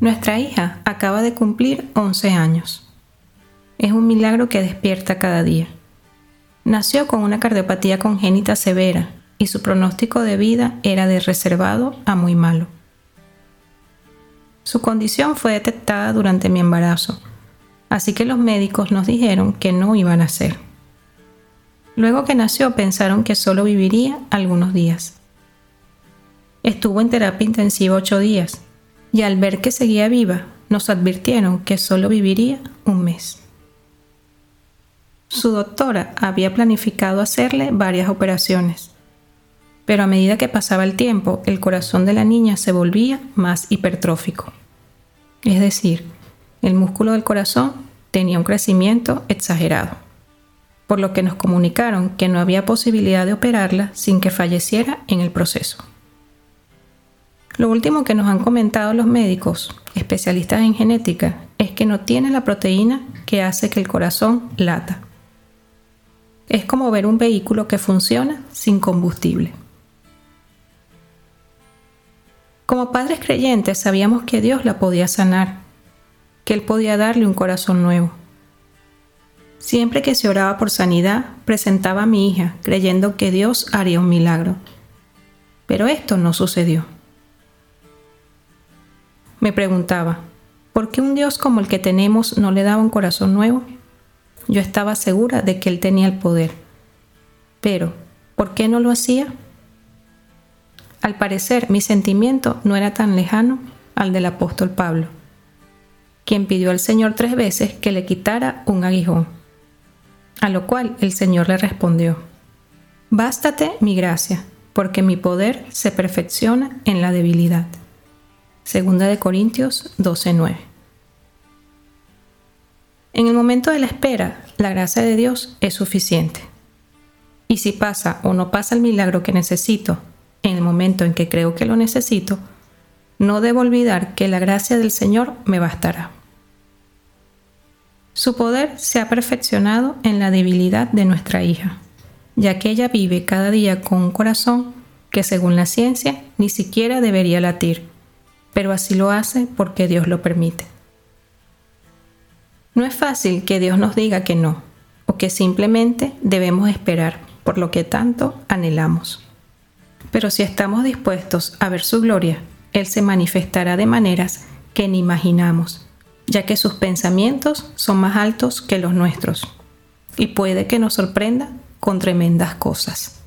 Nuestra hija acaba de cumplir 11 años. Es un milagro que despierta cada día. Nació con una cardiopatía congénita severa y su pronóstico de vida era de reservado a muy malo. Su condición fue detectada durante mi embarazo, así que los médicos nos dijeron que no iba a nacer. Luego que nació pensaron que solo viviría algunos días. Estuvo en terapia intensiva ocho días y al ver que seguía viva nos advirtieron que solo viviría un mes. Su doctora había planificado hacerle varias operaciones, pero a medida que pasaba el tiempo el corazón de la niña se volvía más hipertrófico. Es decir, el músculo del corazón tenía un crecimiento exagerado, por lo que nos comunicaron que no había posibilidad de operarla sin que falleciera en el proceso. Lo último que nos han comentado los médicos, especialistas en genética, es que no tiene la proteína que hace que el corazón lata. Es como ver un vehículo que funciona sin combustible. Como padres creyentes sabíamos que Dios la podía sanar, que Él podía darle un corazón nuevo. Siempre que se oraba por sanidad, presentaba a mi hija, creyendo que Dios haría un milagro. Pero esto no sucedió. Me preguntaba, ¿por qué un Dios como el que tenemos no le daba un corazón nuevo? Yo estaba segura de que Él tenía el poder. Pero, ¿por qué no lo hacía? Al parecer, mi sentimiento no era tan lejano al del apóstol Pablo, quien pidió al Señor tres veces que le quitara un aguijón, a lo cual el Señor le respondió, Bástate mi gracia, porque mi poder se perfecciona en la debilidad. Segunda de Corintios 12:9. En el momento de la espera, la gracia de Dios es suficiente. Y si pasa o no pasa el milagro que necesito en el momento en que creo que lo necesito, no debo olvidar que la gracia del Señor me bastará. Su poder se ha perfeccionado en la debilidad de nuestra hija, ya que ella vive cada día con un corazón que según la ciencia ni siquiera debería latir, pero así lo hace porque Dios lo permite. No es fácil que Dios nos diga que no, o que simplemente debemos esperar por lo que tanto anhelamos. Pero si estamos dispuestos a ver su gloria, Él se manifestará de maneras que ni imaginamos, ya que sus pensamientos son más altos que los nuestros, y puede que nos sorprenda con tremendas cosas.